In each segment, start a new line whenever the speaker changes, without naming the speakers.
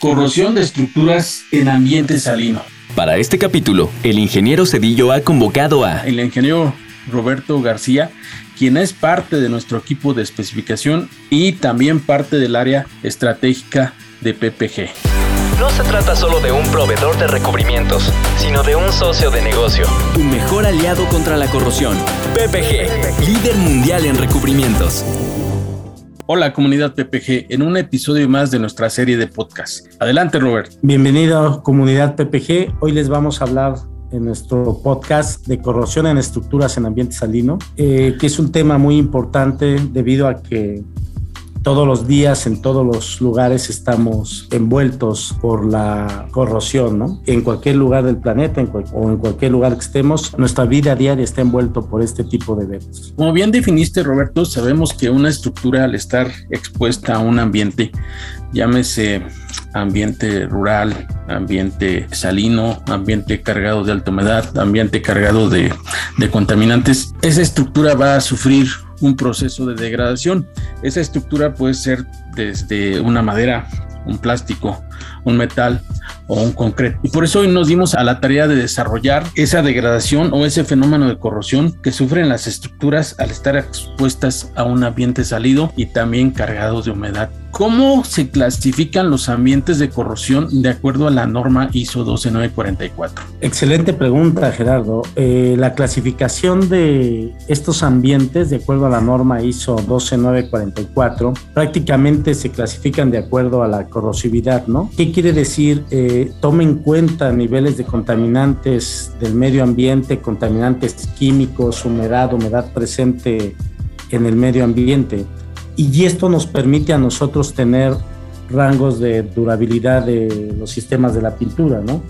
Corrosión de estructuras en ambiente salino.
Para este capítulo, el ingeniero Cedillo ha convocado a
El ingeniero Roberto García, quien es parte de nuestro equipo de especificación y también parte del área estratégica de PPG.
No se trata solo de un proveedor de recubrimientos, sino de un socio de negocio. Tu mejor aliado contra la corrosión. PPG, líder mundial en recubrimientos.
Hola comunidad PPG, en un episodio más de nuestra serie de podcast. Adelante Robert.
Bienvenido comunidad PPG. Hoy les vamos a hablar en nuestro podcast de corrosión en estructuras en ambiente salino, eh, que es un tema muy importante debido a que todos los días, en todos los lugares estamos envueltos por la corrosión, ¿no? En cualquier lugar del planeta o en cualquier lugar que estemos, nuestra vida diaria está envuelto por este tipo de eventos.
Como bien definiste, Roberto, sabemos que una estructura al estar expuesta a un ambiente, llámese ambiente rural, ambiente salino, ambiente cargado de alta humedad, ambiente cargado de contaminantes, esa estructura va a sufrir un proceso de degradación. Esa estructura puede ser desde una madera, un plástico, un metal o un concreto. Y por eso hoy nos dimos a la tarea de desarrollar esa degradación o ese fenómeno de corrosión que sufren las estructuras al estar expuestas a un ambiente salido y también cargados de humedad. ¿Cómo se clasifican los ambientes de corrosión de acuerdo a la norma ISO 12944?
Excelente pregunta, Gerardo. Eh, la clasificación de estos ambientes de acuerdo a la norma ISO 12944 prácticamente se clasifican de acuerdo a la corrosividad, ¿no? ¿Qué quiere decir? Eh, toma en cuenta niveles de contaminantes del medio ambiente, contaminantes químicos, humedad, humedad presente en el medio ambiente y esto nos permite a nosotros tener rangos de durabilidad de los sistemas de la pintura, ¿no?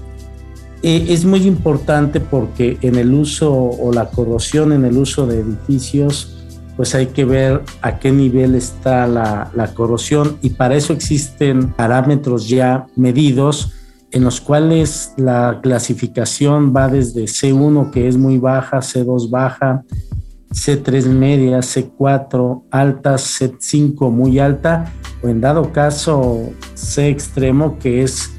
Eh, es muy importante porque en el uso o la corrosión en el uso de edificios, pues hay que ver a qué nivel está la, la corrosión y para eso existen parámetros ya medidos en los cuales la clasificación va desde C1 que es muy baja, C2 baja, C3 media, C4 alta, C5 muy alta, o en dado caso C extremo, que es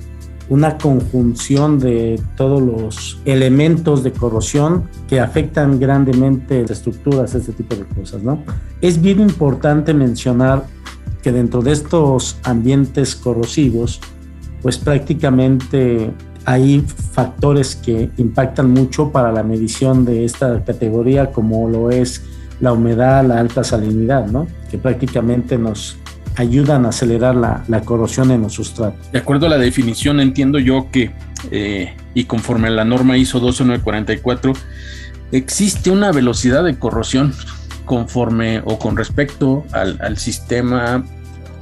una conjunción de todos los elementos de corrosión que afectan grandemente las estructuras, este tipo de cosas, ¿no? Es bien importante mencionar que dentro de estos ambientes corrosivos, pues prácticamente hay factores que impactan mucho para la medición de esta categoría, como lo es la humedad, la alta salinidad, ¿no? que prácticamente nos ayudan a acelerar la, la corrosión en los sustratos.
De acuerdo a la definición, entiendo yo que, eh, y conforme a la norma ISO 12944, existe una velocidad de corrosión conforme o con respecto al, al sistema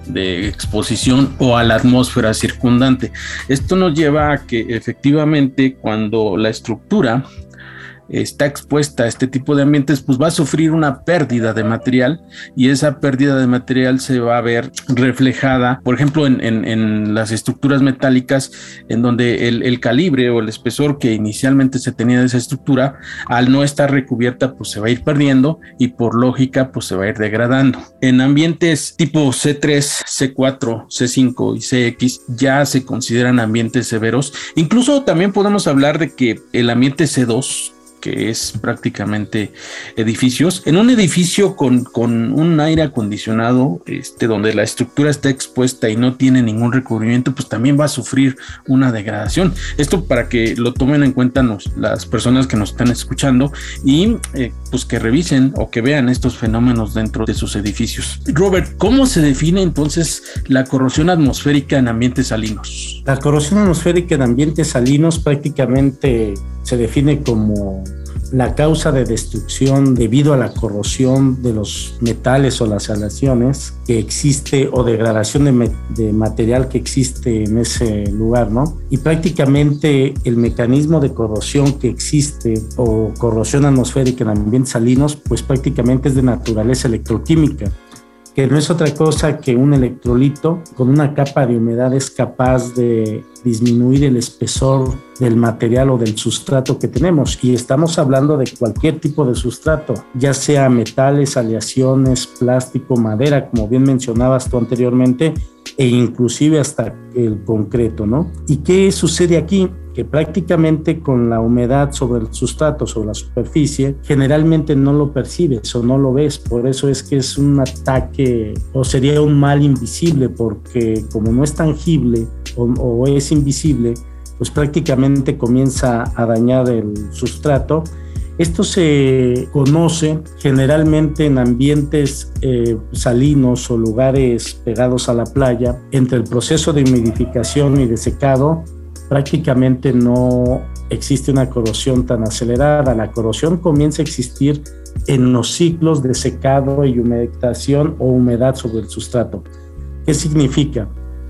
de exposición o a la atmósfera circundante. Esto nos lleva a que efectivamente cuando la estructura está expuesta a este tipo de ambientes, pues va a sufrir una pérdida de material y esa pérdida de material se va a ver reflejada, por ejemplo, en, las estructuras metálicas, en donde el, calibre o el espesor que inicialmente se tenía de esa estructura, al no estar recubierta, pues se va a ir perdiendo y por lógica, pues se va a ir degradando. En ambientes tipo C3, C4, C5 y CX ya se consideran ambientes severos. Incluso también podemos hablar de que el ambiente C2 que es prácticamente edificios. En un edificio con, con, un aire acondicionado, este, donde la estructura está expuesta y no tiene ningún recubrimiento, pues también va a sufrir una degradación. Esto para que lo tomen en cuenta las personas que nos están escuchando y eh, pues que revisen o que vean estos fenómenos dentro de sus edificios. Robert, ¿cómo se define entonces la corrosión atmosférica en ambientes salinos?
La corrosión atmosférica en ambientes salinos prácticamente se define como la causa de destrucción debido a la corrosión de los metales o las aleaciones que existe o degradación de, de, material que existe en ese lugar, ¿no? Y prácticamente el mecanismo de corrosión que existe o corrosión atmosférica en ambientes salinos, pues prácticamente es de naturaleza electroquímica que no es otra cosa que un electrolito con una capa de humedad es capaz de disminuir el espesor del material o del sustrato que tenemos. Y estamos hablando de cualquier tipo de sustrato, ya sea metales, aleaciones, plástico, madera, como bien mencionabas tú anteriormente, e inclusive hasta el concreto, ¿no? ¿Y qué sucede aquí? que prácticamente con la humedad sobre el sustrato, sobre la superficie, generalmente no lo percibes o no lo ves. Por eso es que es un ataque o sería un mal invisible, porque como no es tangible o, o es invisible, pues prácticamente comienza a dañar el sustrato. Esto se conoce generalmente en ambientes eh, salinos o lugares pegados a la playa. Entre el proceso de humidificación y de secado, prácticamente no existe una corrosión tan acelerada. La corrosión comienza a existir en los ciclos de secado y humectación o humedad sobre el sustrato. ¿Qué significa?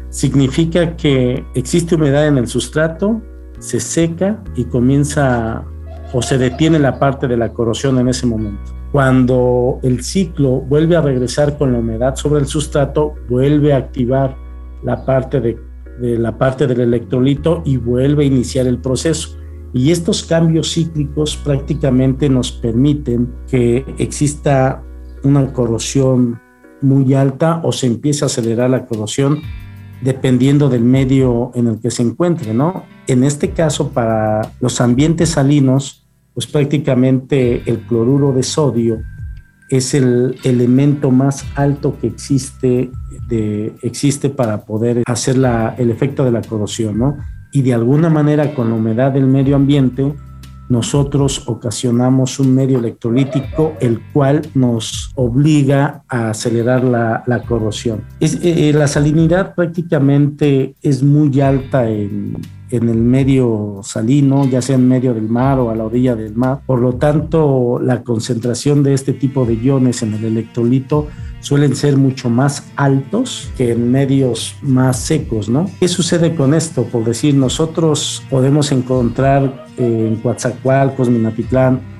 Significa que existe humedad en el sustrato, se seca y comienza o se detiene la parte de la corrosión en ese momento. Cuando el ciclo vuelve a regresar con la humedad sobre el sustrato, vuelve a activar la parte de, la parte del electrolito y vuelve a iniciar el proceso. Y estos cambios cíclicos prácticamente nos permiten que exista una corrosión muy alta o se empiece a acelerar la corrosión dependiendo del medio en el que se encuentre, ¿no? En este caso, para los ambientes salinos, pues prácticamente el cloruro de sodio es el elemento más alto que existe, existe para poder hacer el efecto de la corrosión, ¿no? Y de alguna manera con la humedad del medio ambiente, nosotros ocasionamos un medio electrolítico el cual nos obliga a acelerar la, corrosión. Es, eh, la salinidad prácticamente es muy alta en, en el medio salino, ya sea en medio del mar o a la orilla del mar. Por lo tanto, la concentración de este tipo de iones en el electrolito suelen ser mucho más altos que en medios más secos, ¿no? ¿Qué sucede con esto? Por decir, nosotros podemos encontrar eh, en Coatzacoalcos, Minatitlán,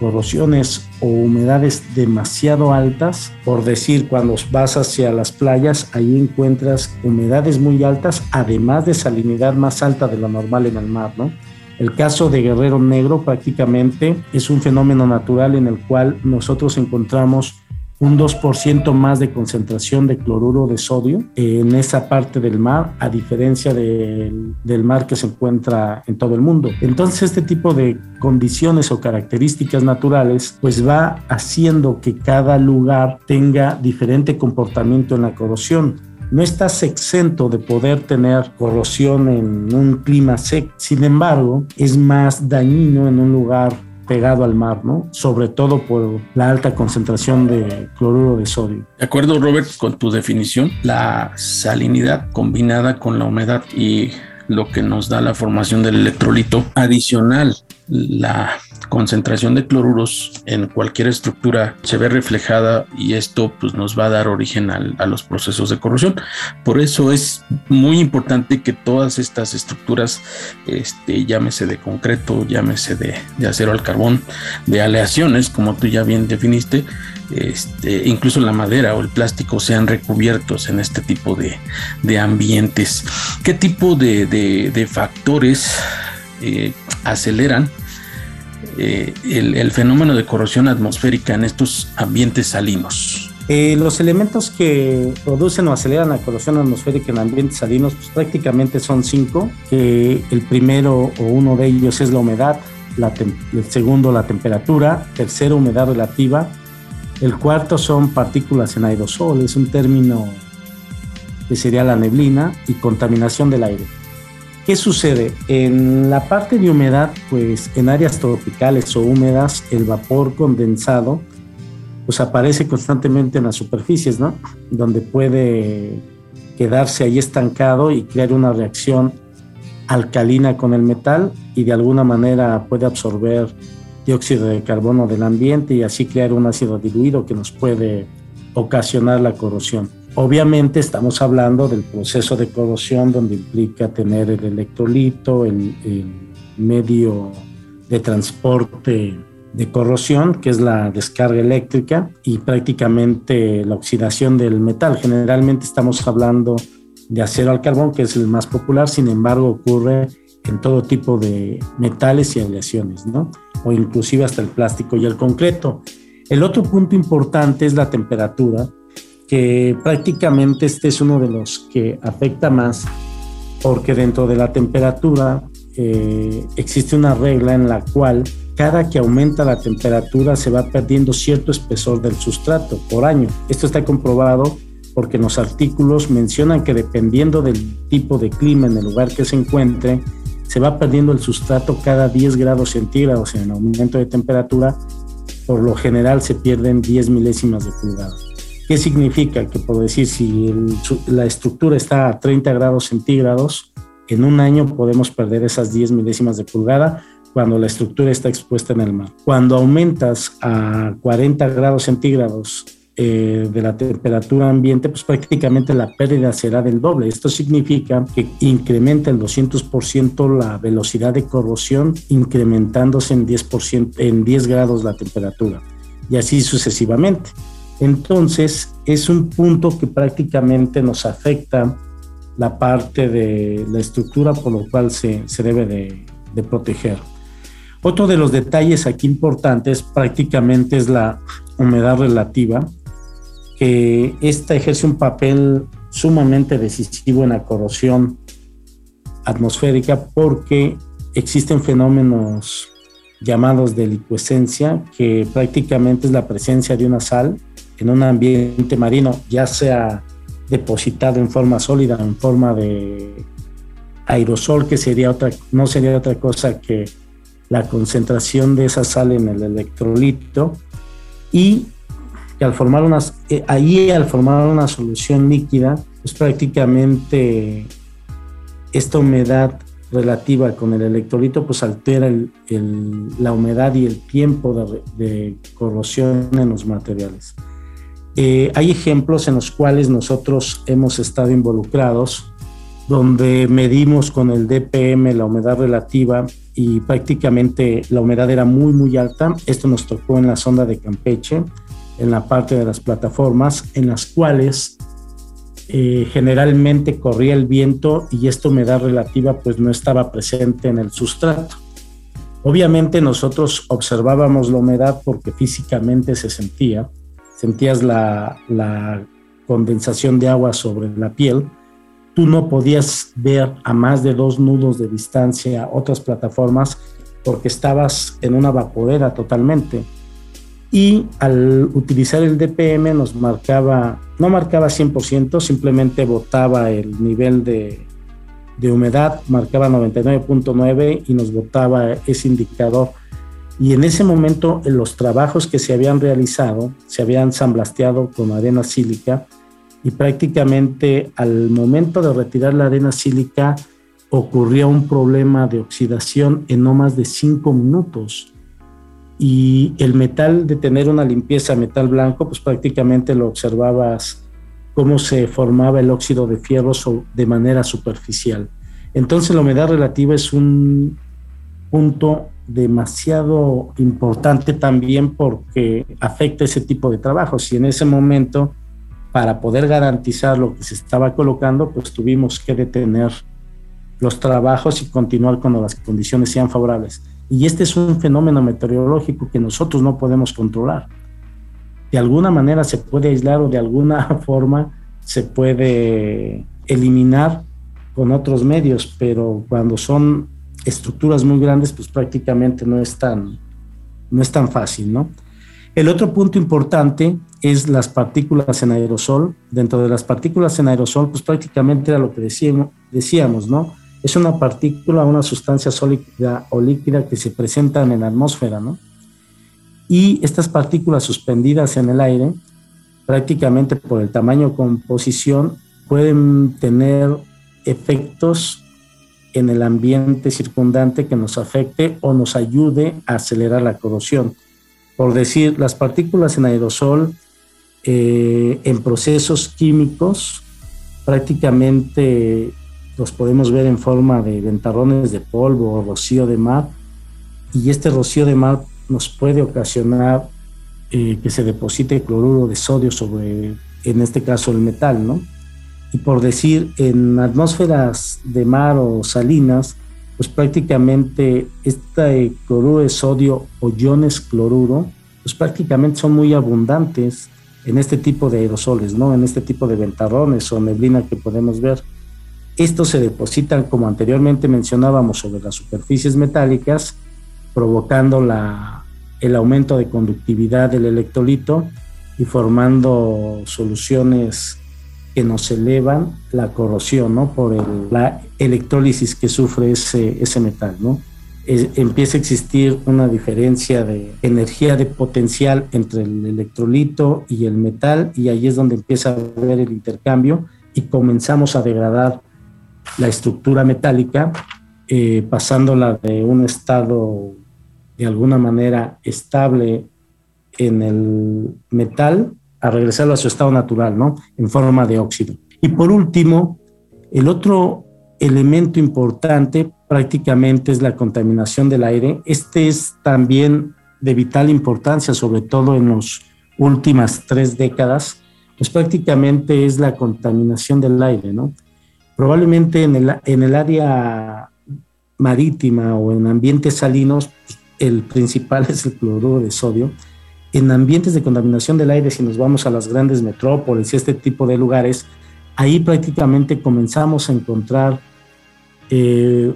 corrosiones o humedades demasiado altas. Por decir, cuando vas hacia las playas, ahí encuentras humedades muy altas, además de salinidad más alta de lo normal en el mar, ¿no? El caso de Guerrero Negro prácticamente es un fenómeno natural en el cual nosotros encontramos un 2% más de concentración de cloruro de sodio en esa parte del mar, a diferencia del, del, mar que se encuentra en todo el mundo. Entonces, este tipo de condiciones o características naturales, pues va haciendo que cada lugar tenga diferente comportamiento en la corrosión no estás exento de poder tener corrosión en un clima seco. Sin embargo, es más dañino en un lugar pegado al mar, ¿no? Sobre todo por la alta concentración de cloruro de sodio.
De acuerdo, Robert, con tu definición, la salinidad combinada con la humedad y lo que nos da la formación del electrolito adicional, la concentración de cloruros en cualquier estructura se ve reflejada y esto pues nos va a dar origen a los procesos de corrosión. Por eso es muy importante que todas estas estructuras, este, llámese de concreto, llámese de, acero al carbón, de aleaciones, como tú ya bien definiste, este, incluso la madera o el plástico sean recubiertos en este tipo de, de ambientes. ¿Qué tipo de, de factores eh, aceleran eh, el, fenómeno de corrosión atmosférica en estos ambientes salinos?
Eh, los elementos que producen o aceleran la corrosión atmosférica en ambientes salinos pues, prácticamente son cinco, el primero o uno de ellos es la humedad, el segundo la temperatura, tercero humedad relativa, el cuarto son partículas en aerosol, es un término que sería la neblina y contaminación del aire. ¿Qué sucede? En la parte de humedad, pues en áreas tropicales o húmedas, el vapor condensado pues aparece constantemente en las superficies, ¿no? Donde puede quedarse ahí estancado y crear una reacción alcalina con el metal y de alguna manera puede absorber dióxido de carbono del ambiente y así crear un ácido diluido que nos puede ocasionar la corrosión. Obviamente estamos hablando del proceso de corrosión donde implica tener el electrolito, el, medio de transporte de corrosión, que es la descarga eléctrica, y prácticamente la oxidación del metal. Generalmente estamos hablando de acero al carbón, que es el más popular, sin embargo ocurre en todo tipo de metales y aleaciones, ¿no? O inclusive hasta el plástico y el concreto. El otro punto importante es la temperatura, que prácticamente este es uno de los que afecta más, porque dentro de la temperatura eh, existe una regla en la cual cada que aumenta la temperatura se va perdiendo cierto espesor del sustrato por año. Esto está comprobado porque los artículos mencionan que dependiendo del tipo de clima en el lugar que se encuentre, se va perdiendo el sustrato cada 10 grados centígrados en el aumento de temperatura. Por lo general se pierden 10 milésimas de pulgada. ¿Qué significa? Que por decir, si la estructura está a 30 grados centígrados, en un año podemos perder esas 10 milésimas de pulgada cuando la estructura está expuesta en el mar. Cuando aumentas a 40 grados centígrados eh, de la temperatura ambiente, pues prácticamente la pérdida será del doble. Esto significa que incrementa el 200% la velocidad de corrosión, incrementándose en 10%, en 10 grados la temperatura, y así sucesivamente. Entonces, es un punto que prácticamente nos afecta la parte de la estructura por lo cual se, se debe de, proteger. Otro de los detalles aquí importantes prácticamente es la humedad relativa, que esta ejerce un papel sumamente decisivo en la corrosión atmosférica porque existen fenómenos llamados de licuescencia, que prácticamente es la presencia de una sal en un ambiente marino, ya sea depositado en forma sólida, en forma de aerosol, que sería otra, no sería otra cosa que la concentración de esa sal en el electrolito y al formar unas, eh, ahí al formar una solución líquida, pues prácticamente esta humedad relativa con el electrolito pues altera la humedad y el tiempo de, corrosión en los materiales. Eh, hay ejemplos en los cuales nosotros hemos estado involucrados, donde medimos con el DPM la humedad relativa y prácticamente la humedad era muy, muy alta. Esto nos tocó en la sonda de Campeche, en la parte de las plataformas, en las cuales eh, generalmente corría el viento y esta humedad relativa pues no estaba presente en el sustrato. Obviamente nosotros observábamos la humedad porque físicamente se sentía, sentías la, condensación de agua sobre la piel, tú no podías ver a más de dos nudos de distancia otras plataformas porque estabas en una vaporera totalmente. Y al utilizar el DPM nos marcaba, no marcaba 100%, simplemente botaba el nivel de humedad, marcaba 99.9 y nos botaba ese indicador. Y en ese momento los trabajos que se habían realizado, se habían samblasteado con arena sílica, y prácticamente al momento de retirar la arena sílica ocurría un problema de oxidación en no más de cinco minutos. Y el metal, de tener una limpieza metal blanco, pues prácticamente lo observabas cómo se formaba el óxido de fierro de manera superficial. Entonces la humedad relativa es un punto demasiado importante también porque afecta ese tipo de trabajos. Y en ese momento para poder garantizar lo que se estaba colocando, pues tuvimos que detener los trabajos y continuar cuando las condiciones sean favorables. Y este es un fenómeno meteorológico que nosotros no podemos controlar. De alguna manera se puede aislar o de alguna forma se puede eliminar con otros medios, pero cuando son estructuras muy grandes, pues prácticamente no es tan, no es tan fácil, ¿no? El otro punto importante es las partículas en aerosol. Dentro de las partículas en aerosol, pues prácticamente era lo que decíamos, ¿no? Es una partícula, una sustancia sólida o líquida que se presentan en la atmósfera, ¿no? Y estas partículas suspendidas en el aire, prácticamente por el tamaño composición, pueden tener efectos en el ambiente circundante que nos afecte o nos ayude a acelerar la corrosión. Por decir, las partículas en aerosol eh, en procesos químicos prácticamente los podemos ver en forma de ventarrones de polvo o rocío de mar y este rocío de mar nos puede ocasionar eh, que se deposite cloruro de sodio sobre, en este caso, el metal, ¿no? Y por decir, en atmósferas de mar o salinas, pues prácticamente este cloruro de sodio o iones cloruro, pues prácticamente son muy abundantes en este tipo de aerosoles, ¿no? En este tipo de ventarrones o neblina que podemos ver. Estos se depositan, como anteriormente mencionábamos, sobre las superficies metálicas, provocando la, el aumento de conductividad del electrolito y formando soluciones que nos elevan la corrosión, ¿no? Por la electrólisis que sufre ese, ese metal, ¿no? empieza a existir una diferencia de energía de potencial entre el electrolito y el metal y ahí es donde empieza a haber el intercambio y comenzamos a degradar la estructura metálica eh, pasándola de un estado de alguna manera estable en el metal a regresarlo a su estado natural, ¿no? En forma de óxido. Y por último, el otro elemento importante prácticamente es la contaminación del aire. Este es también de vital importancia, sobre todo en las últimas tres décadas, pues prácticamente es la contaminación del aire, ¿no? Probablemente en el, en el área marítima o en ambientes salinos, el principal es el cloruro de sodio. En ambientes de contaminación del aire, si nos vamos a las grandes metrópolis y este tipo de lugares, ahí prácticamente comenzamos a encontrar eh,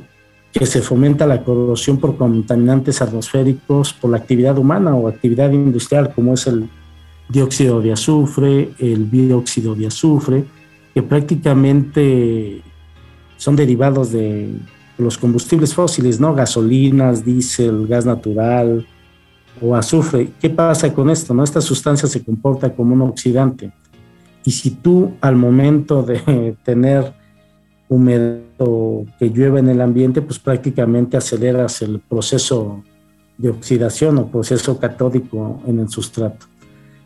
que se fomenta la corrosión por contaminantes atmosféricos por la actividad humana o actividad industrial, como es el dióxido de azufre, el dióxido de azufre, que prácticamente son derivados de los combustibles fósiles, ¿no? Gasolinas, diésel, gas natural o azufre. ¿Qué pasa con esto? No? Esta sustancia se comporta como un oxidante. Y si tú al momento de tener humedad que llueve en el ambiente, pues prácticamente aceleras el proceso de oxidación o proceso catódico en el sustrato.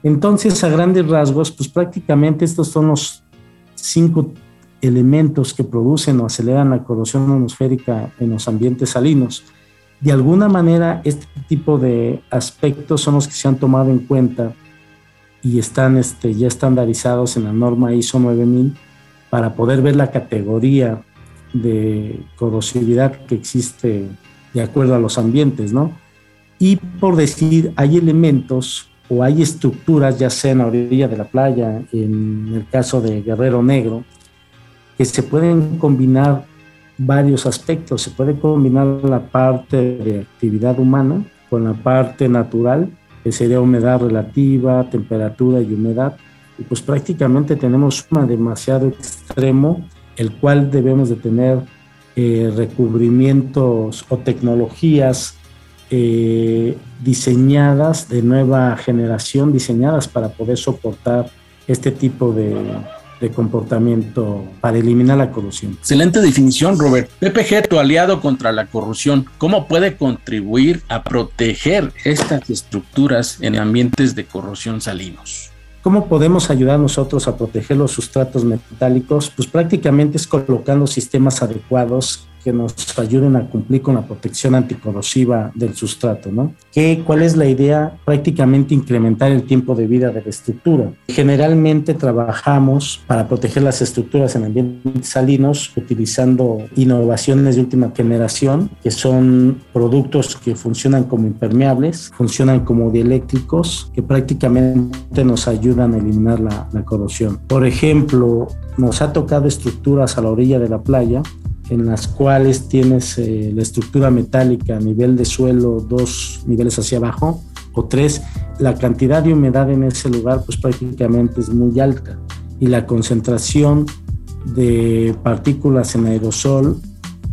Entonces, a grandes rasgos, pues prácticamente estos son los cinco elementos que producen o aceleran la corrosión atmosférica en los ambientes salinos. De alguna manera, este tipo de aspectos son los que se han tomado en cuenta y están este, ya estandarizados en la norma ISO 9000 para poder ver la categoría de corrosividad que existe de acuerdo a los ambientes, ¿no? Y por decir, hay elementos o hay estructuras, ya sea en la orilla de la playa, en el caso de Guerrero Negro, que se pueden combinar varios aspectos. Se puede combinar la parte de actividad humana con la parte natural, que sería humedad relativa, temperatura y humedad, y pues prácticamente tenemos un demasiado extremo, el cual debemos de tener eh, recubrimientos o tecnologías eh, diseñadas de nueva generación, diseñadas para poder soportar este tipo de, de comportamiento para eliminar la corrupción.
Excelente definición, Robert. PPG, tu aliado contra la corrupción, ¿cómo puede contribuir a proteger estas estructuras en ambientes de corrosión salinos?
¿Cómo podemos ayudar nosotros a proteger los sustratos metálicos? Pues prácticamente es colocando sistemas adecuados que nos ayuden a cumplir con la protección anticorrosiva del sustrato, ¿no? ¿Qué, ¿Cuál es la idea? Prácticamente incrementar el tiempo de vida de la estructura. Generalmente trabajamos para proteger las estructuras en ambientes salinos utilizando innovaciones de última generación, que son productos que funcionan como impermeables, funcionan como dieléctricos, que prácticamente nos ayudan a eliminar la, la corrosión. Por ejemplo, nos ha tocado estructuras a la orilla de la playa en las cuales tienes eh, la estructura metálica a nivel de suelo, dos niveles hacia abajo o tres, la cantidad de humedad en ese lugar pues prácticamente es muy alta. Y la concentración de partículas en aerosol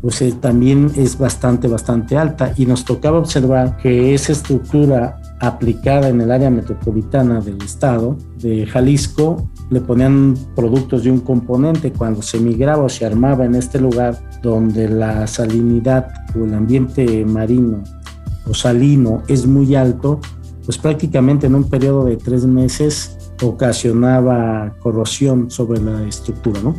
pues eh, también es bastante, bastante alta. Y nos tocaba observar que esa estructura aplicada en el área metropolitana del estado de Jalisco, le ponían productos de un componente. Cuando se migraba o se armaba en este lugar donde la salinidad o el ambiente marino o salino es muy alto, pues prácticamente en un periodo de tres meses ocasionaba corrosión sobre la estructura, ¿no?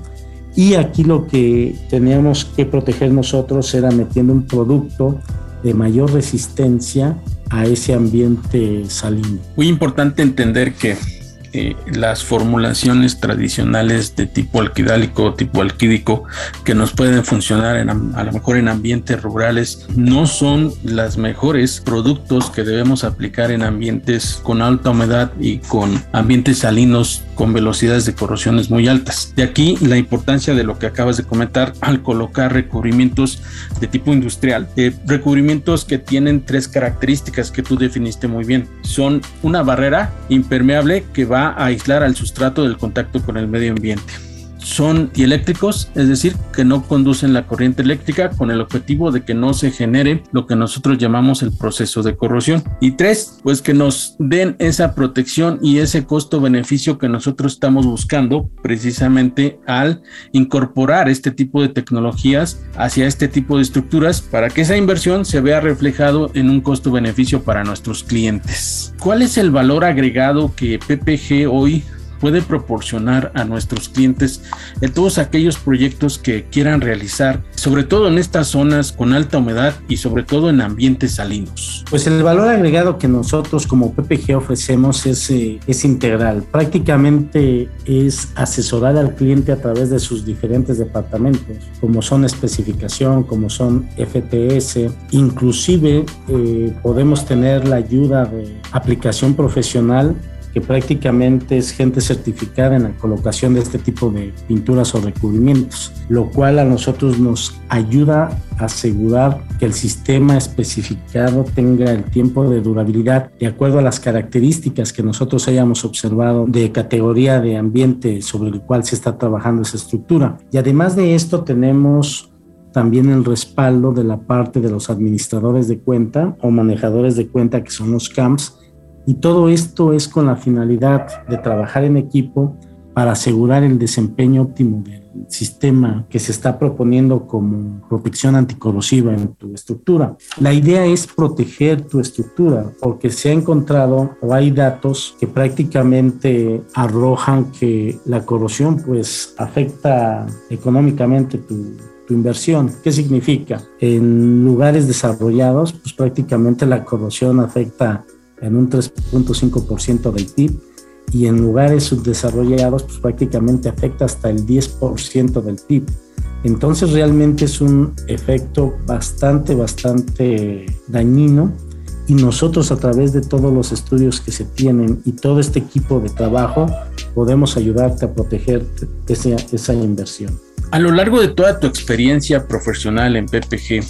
Y aquí lo que teníamos que proteger nosotros era metiendo un producto de mayor resistencia a ese ambiente salino.
Muy importante entender que las formulaciones tradicionales de tipo alquidálico, tipo alquídico, que nos pueden funcionar en, a lo mejor en ambientes rurales, no son las mejores productos que debemos aplicar en ambientes con alta humedad y con ambientes salinos con velocidades de corrosiones muy altas. De aquí la importancia de lo que acabas de comentar al colocar recubrimientos de tipo industrial. Eh, recubrimientos que tienen tres características que tú definiste muy bien. Son una barrera impermeable que va a aislar al sustrato del contacto con el medio ambiente son dieléctricos, es decir, que no conducen la corriente eléctrica con el objetivo de que no se genere lo que nosotros llamamos el proceso de corrosión. Y tres, pues que nos den esa protección y ese costo-beneficio que nosotros estamos buscando precisamente al incorporar este tipo de tecnologías hacia este tipo de estructuras para que esa inversión se vea reflejado en un costo-beneficio para nuestros clientes. ¿Cuál es el valor agregado que PPG hoy puede proporcionar a nuestros clientes en todos aquellos proyectos que quieran realizar, sobre todo en estas zonas con alta humedad y sobre todo en ambientes salinos?
Pues el valor agregado que nosotros como PPG ofrecemos es, eh, es integral. Prácticamente es asesorar al cliente a través de sus diferentes departamentos, como son especificación, como son FTS, inclusive eh, podemos tener la ayuda de aplicación profesional que prácticamente es gente certificada en la colocación de este tipo de pinturas o recubrimientos, lo cual a nosotros nos ayuda a asegurar que el sistema especificado tenga el tiempo de durabilidad de acuerdo a las características que nosotros hayamos observado de categoría de ambiente sobre el cual se está trabajando esa estructura. Y además de esto tenemos también el respaldo de la parte de los administradores de cuenta o manejadores de cuenta que son los CAMPS y todo esto es con la finalidad de trabajar en equipo para asegurar el desempeño óptimo del sistema que se está proponiendo como protección anticorrosiva en tu estructura. La idea es proteger tu estructura porque se ha encontrado o hay datos que prácticamente arrojan que la corrosión pues afecta económicamente tu, tu inversión. ¿Qué significa? En lugares desarrollados, pues prácticamente la corrosión afecta en un 3.5% del PIB y en lugares subdesarrollados pues prácticamente afecta hasta el 10% del PIB. Entonces realmente es un efecto bastante, bastante dañino y nosotros a través de todos los estudios que se tienen y todo este equipo de trabajo podemos ayudarte a proteger esa, esa inversión.
A lo largo de toda tu experiencia profesional en PPG,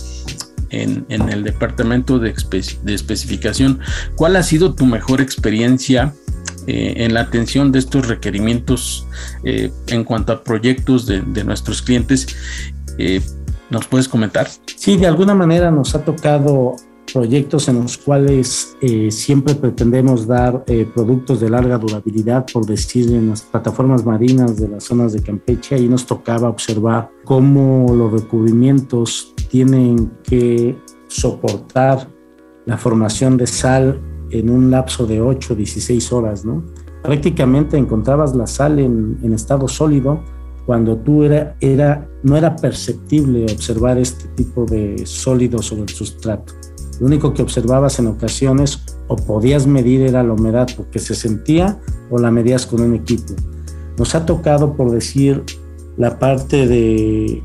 en, el departamento de, especificación. ¿Cuál ha sido tu mejor experiencia eh, en la atención de estos requerimientos eh, en cuanto a proyectos de, nuestros clientes? Eh, ¿Nos puedes comentar?
Sí, de alguna manera nos ha tocado proyectos en los cuales siempre pretendemos dar productos de larga durabilidad, por decir, en las plataformas marinas de las zonas de Campeche. Ahí nos tocaba observar cómo los recubrimientos tienen que soportar la formación de sal en un lapso de 8 o 16 horas, ¿no? Prácticamente encontrabas la sal en, estado sólido cuando tú era, era, no era perceptible observar este tipo de sólido sobre el sustrato. Lo único que observabas en ocasiones o podías medir era la humedad porque se sentía o la medías con un equipo. Nos ha tocado, por decir, la parte de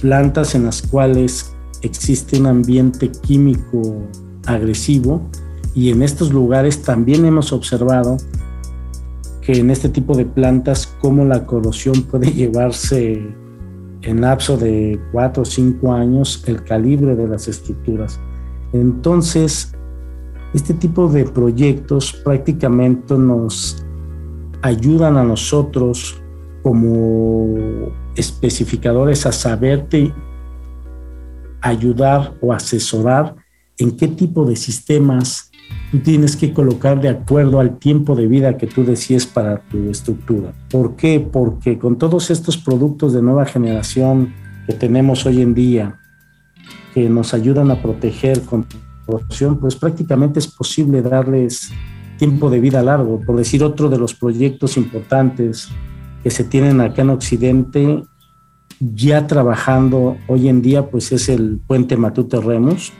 plantas en las cuales existe un ambiente químico agresivo y en estos lugares también hemos observado que en este tipo de plantas cómo la corrosión puede llevarse en lapso de cuatro o cinco años el calibre de las estructuras. Entonces, este tipo de proyectos prácticamente nos ayudan a nosotros como especificadores a saberte ayudar o asesorar en qué tipo de sistemas tú tienes que colocar de acuerdo al tiempo de vida que tú decides para tu estructura. ¿Por qué? Porque con todos estos productos de nueva generación que tenemos hoy en día, que nos ayudan a proteger con corrosión, pues prácticamente es posible darles tiempo de vida largo. Por decir otro de los proyectos importantes que se tienen acá en Occidente, ya trabajando hoy en día, pues es el puente Matute Remus,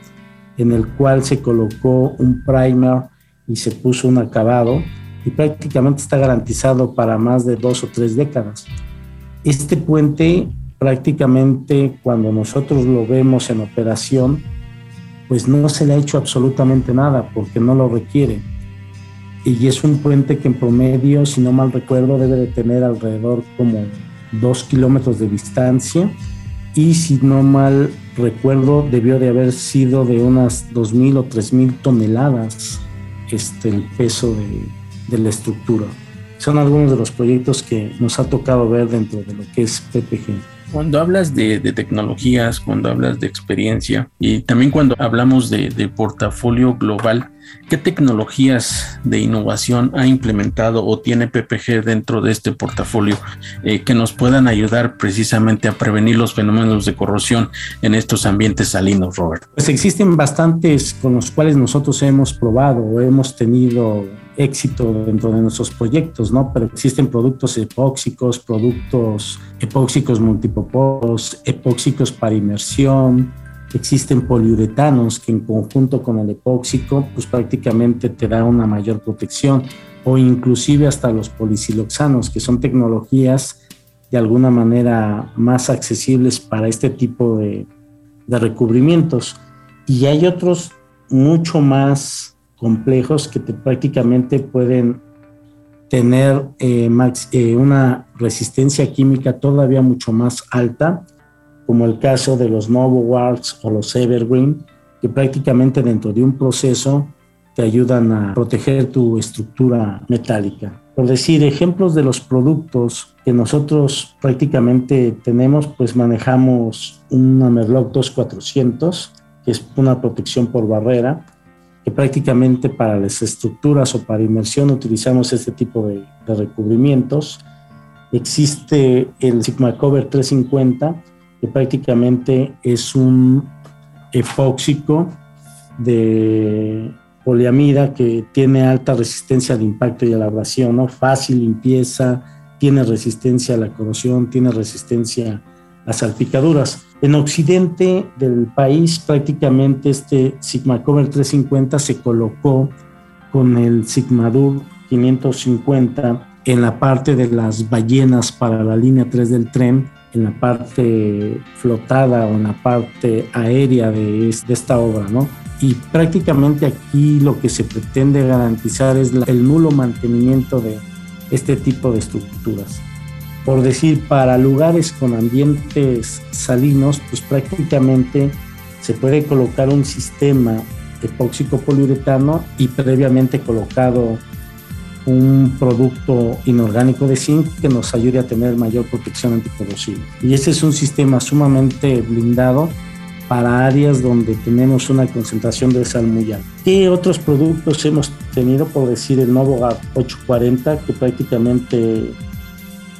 en el cual se colocó un primer y se puso un acabado y prácticamente está garantizado para más de dos o tres décadas. Este puente prácticamente cuando nosotros lo vemos en operación, pues no se le ha hecho absolutamente nada porque no lo requiere. Y es un puente que en promedio, si no mal recuerdo, debe de tener alrededor como dos kilómetros de distancia y si no mal recuerdo debió de haber sido de unas 2.000 o 3.000 toneladas este, el peso de, de, la estructura. Son algunos de los proyectos que nos ha tocado ver dentro de lo que es PPG.
Cuando hablas de, tecnologías, cuando hablas de experiencia y también cuando hablamos de, portafolio global, ¿qué tecnologías de innovación ha implementado o tiene PPG dentro de este portafolio eh, que nos puedan ayudar precisamente a prevenir los fenómenos de corrosión en estos ambientes salinos, Robert?
Pues existen bastantes con los cuales nosotros hemos probado o hemos tenido éxito dentro de nuestros proyectos, ¿no? Pero existen productos epóxicos, productos epóxicos multipoporos, epóxicos para inmersión, existen poliuretanos que en conjunto con el epóxico, pues prácticamente te da una mayor protección, o inclusive hasta los polisiloxanos, que son tecnologías de alguna manera más accesibles para este tipo de, de recubrimientos. Y hay otros mucho más complejos que te, prácticamente pueden tener eh, eh, una resistencia química todavía mucho más alta, como el caso de los NovoWards o los Evergreen, que prácticamente dentro de un proceso te ayudan a proteger tu estructura metálica. Por decir, ejemplos de los productos que nosotros prácticamente tenemos, pues manejamos un Merlock 2400, que es una protección por barrera, que prácticamente para las estructuras o para inmersión utilizamos este tipo de, recubrimientos. Existe el Sigma Cover 350, que prácticamente es un epóxico de poliamida que tiene alta resistencia al impacto y a la abrasión, ¿no? fácil limpieza, tiene resistencia a la corrosión, tiene resistencia a salpicaduras. En occidente del país prácticamente este Sigma Cover 350 se colocó con el Sigmadur 550 en la parte de las ballenas para la línea 3 del tren, en la parte flotada o en la parte aérea de, esta obra, ¿no? Y prácticamente aquí lo que se pretende garantizar es el nulo mantenimiento de este tipo de estructuras por decir, para lugares con ambientes salinos, pues prácticamente se puede colocar un sistema epóxico poliuretano y previamente colocado un producto inorgánico de zinc que nos ayude a tener mayor protección anticorrosiva. Y ese es un sistema sumamente blindado para áreas donde tenemos una concentración de sal muy alta. ¿Qué otros productos hemos tenido? Por decir el Novogar 840, que prácticamente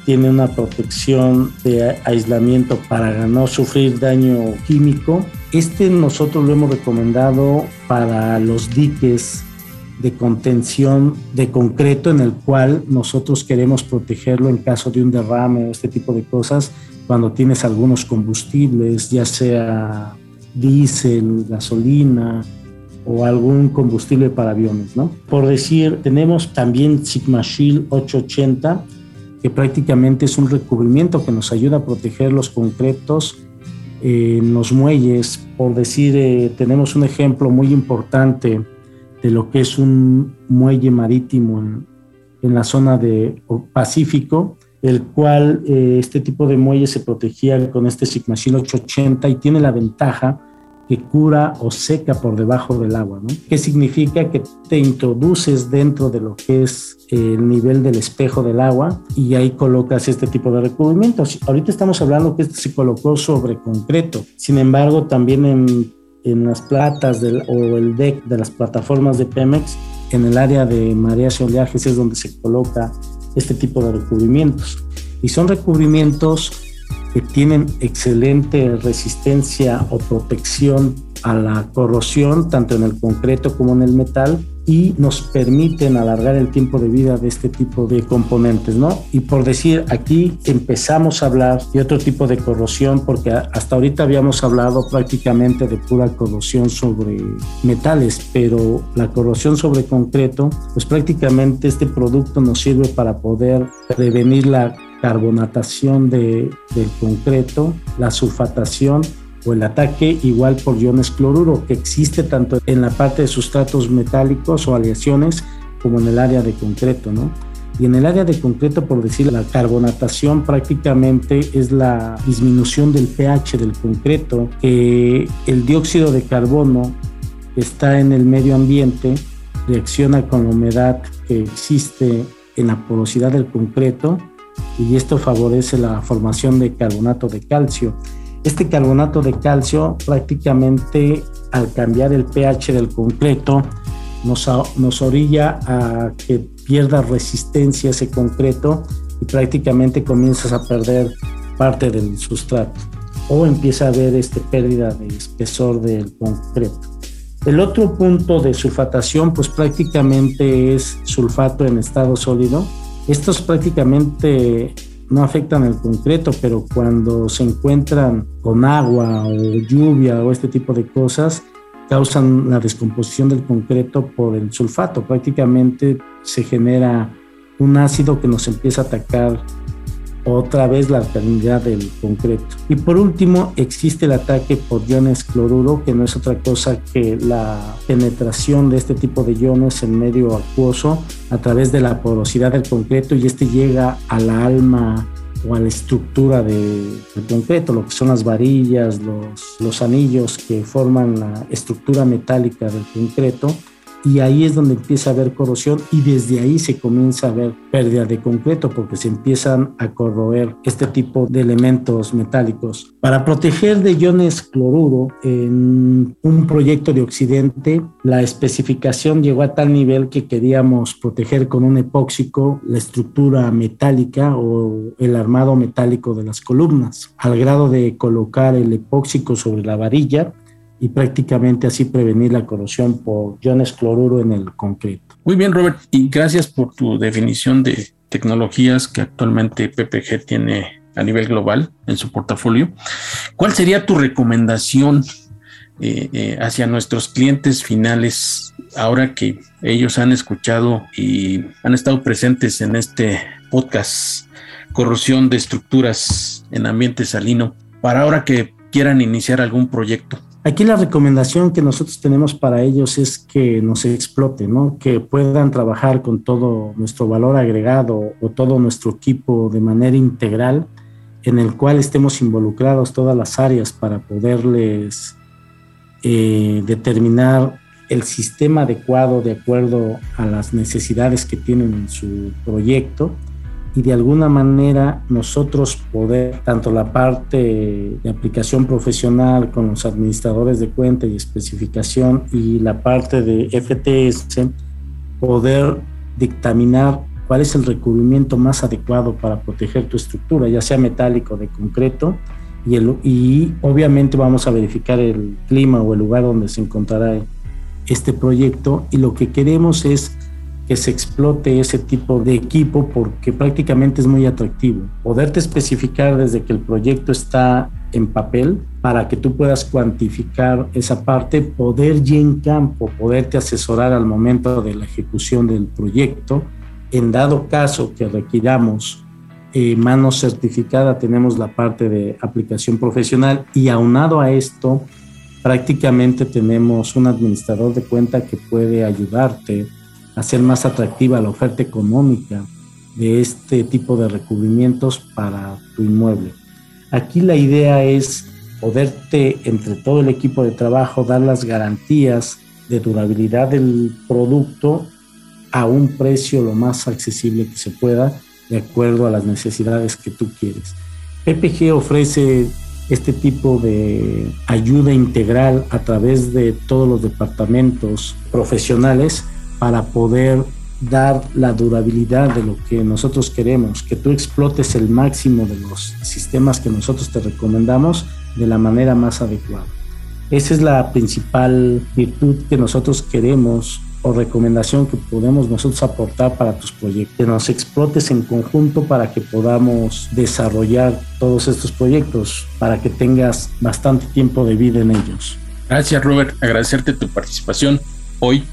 tiene una protección de aislamiento para no sufrir daño químico. Este nosotros lo hemos recomendado para los diques de contención de concreto en el cual nosotros queremos protegerlo en caso de un derrame o este tipo de cosas cuando tienes algunos combustibles, ya sea diésel, gasolina o algún combustible para aviones, ¿no? Por decir, tenemos también Sigma Shield 880 que prácticamente es un recubrimiento que nos ayuda a proteger los concretos en los muelles. Por decir, eh, tenemos un ejemplo muy importante de lo que es un muelle marítimo en, la zona de Pacífico, el cual eh, este tipo de muelle se protegía con este Sigmacil 880 y tiene la ventaja que cura o seca por debajo del agua, ¿no? ¿Qué significa? Que te introduces dentro de lo que es el nivel del espejo del agua y ahí colocas este tipo de recubrimientos. Ahorita estamos hablando que se colocó sobre concreto, sin embargo también en en las platas del, o el deck de las plataformas de Pemex, en el área de mareas y oleajes es donde se coloca este tipo de recubrimientos. Y son recubrimientos que tienen excelente resistencia o protección a la corrosión, tanto en el concreto como en el metal, y nos permiten alargar el tiempo de vida de este tipo de componentes, ¿no? Y por decir, aquí empezamos a hablar de otro tipo de corrosión, porque hasta ahorita habíamos hablado prácticamente de pura corrosión sobre metales, pero la corrosión sobre concreto, pues prácticamente este producto nos sirve para poder prevenir la carbonatación de, del concreto, la sulfatación o el ataque igual por iones cloruro que existe tanto en la parte de sustratos metálicos o aleaciones como en el área de concreto, ¿no? Y en el área de concreto, por decir, la carbonatación prácticamente es la disminución del pH del concreto, que el dióxido de carbono que está en el medio ambiente reacciona con la humedad que existe en la porosidad del concreto y esto favorece la formación de carbonato de calcio. Este carbonato de calcio prácticamente al cambiar el pH del concreto nos, nos orilla a que pierda resistencia ese concreto y prácticamente comienzas a perder parte del sustrato o empieza a haber este pérdida de espesor del concreto. El otro punto de sulfatación pues prácticamente es sulfato en estado sólido estos prácticamente no afectan el concreto, pero cuando se encuentran con agua o lluvia o este tipo de cosas, causan la descomposición del concreto por el sulfato. Prácticamente se genera un ácido que nos empieza a atacar otra vez la alcalinidad del concreto. Y por último, existe el ataque por iones cloruro, que no es otra cosa que la penetración de este tipo de iones en medio acuoso a través de la porosidad del concreto y este llega a la alma o a la estructura del concreto, lo que son las varillas, los, los anillos que forman la estructura metálica del concreto y ahí es donde empieza a haber corrosión y desde ahí se comienza a ver pérdida de concreto porque se empiezan a corroer este tipo de elementos metálicos. Para proteger de iones cloruro en un proyecto de Occidente, la especificación llegó a tal nivel que queríamos proteger con un epóxico la estructura metálica o el armado metálico de las columnas, al grado de colocar el epóxico sobre la varilla y prácticamente así prevenir la corrosión por iones cloruro en el concreto.
Muy bien, Robert, y gracias por tu definición de tecnologías que actualmente PPG tiene a nivel global en su portafolio. ¿Cuál sería tu recomendación eh, eh, hacia nuestros clientes finales ahora que ellos han escuchado y han estado presentes en este podcast Corrosión de Estructuras en Ambiente Salino para ahora que quieran iniciar algún proyecto?
Aquí la recomendación que nosotros tenemos para ellos es que nos exploten, que puedan trabajar con todo nuestro valor agregado o todo nuestro equipo de manera integral, en el cual estemos involucrados todas las áreas para poderles eh, determinar el sistema adecuado de acuerdo a las necesidades que tienen en su proyecto y de alguna manera nosotros poder, tanto la parte de aplicación profesional con los administradores de cuenta y especificación y la parte de FTS, poder dictaminar cuál es el recubrimiento más adecuado para proteger tu estructura, ya sea metálico, de concreto, y, el, y obviamente vamos a verificar el clima o el lugar donde se encontrará este proyecto y lo que queremos es que se explote ese tipo de equipo porque prácticamente es muy atractivo. Poderte especificar desde que el proyecto está en papel para que tú puedas cuantificar esa parte, poder ya en campo, poderte asesorar al momento de la ejecución del proyecto. En dado caso que requiramos eh, mano certificada, tenemos la parte de aplicación profesional y aunado a esto, prácticamente tenemos un administrador de cuenta que puede ayudarte hacer más atractiva la oferta económica de este tipo de recubrimientos para tu inmueble. Aquí la idea es poderte, entre todo el equipo de trabajo, dar las garantías de durabilidad del producto a un precio lo más accesible que se pueda, de acuerdo a las necesidades que tú quieres. PPG ofrece este tipo de ayuda integral a través de todos los departamentos profesionales para poder dar la durabilidad de lo que nosotros queremos, que tú explotes el máximo de los sistemas que nosotros te recomendamos de la manera más adecuada. Esa es la principal virtud que nosotros queremos o recomendación que podemos nosotros aportar para tus proyectos. Que nos explotes en conjunto para que podamos desarrollar todos estos proyectos, para que tengas bastante tiempo de vida en ellos.
Gracias Robert, agradecerte tu participación hoy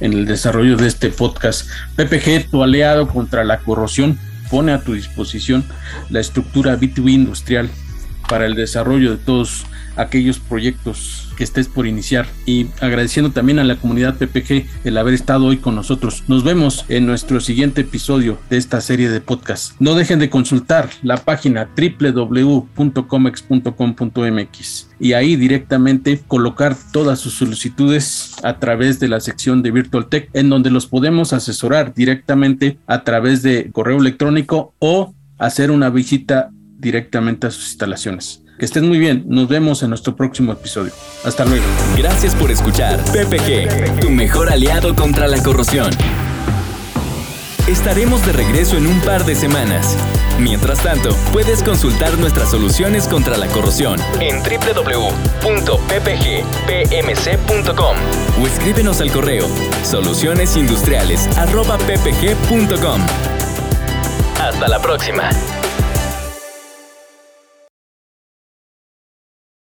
en el desarrollo de este podcast. PPG, tu aliado contra la corrosión, pone a tu disposición la estructura B2B industrial para el desarrollo de todos aquellos proyectos que estés por iniciar y agradeciendo también a la comunidad PPG el haber estado hoy con nosotros. Nos vemos en nuestro siguiente episodio de esta serie de podcast. No dejen de consultar la página www.comex.com.mx y ahí directamente colocar todas sus solicitudes a través de la sección de Virtual Tech en donde los podemos asesorar directamente a través de correo electrónico o hacer una visita directamente a sus instalaciones. Que estén muy bien. Nos vemos en nuestro próximo episodio. Hasta luego.
Gracias por escuchar PPG, tu mejor aliado contra la corrosión. Estaremos de regreso en un par de semanas. Mientras tanto, puedes consultar nuestras soluciones contra la corrosión en www.ppgpmc.com o escríbenos al correo solucionesindustriales.ppg.com. Hasta la próxima.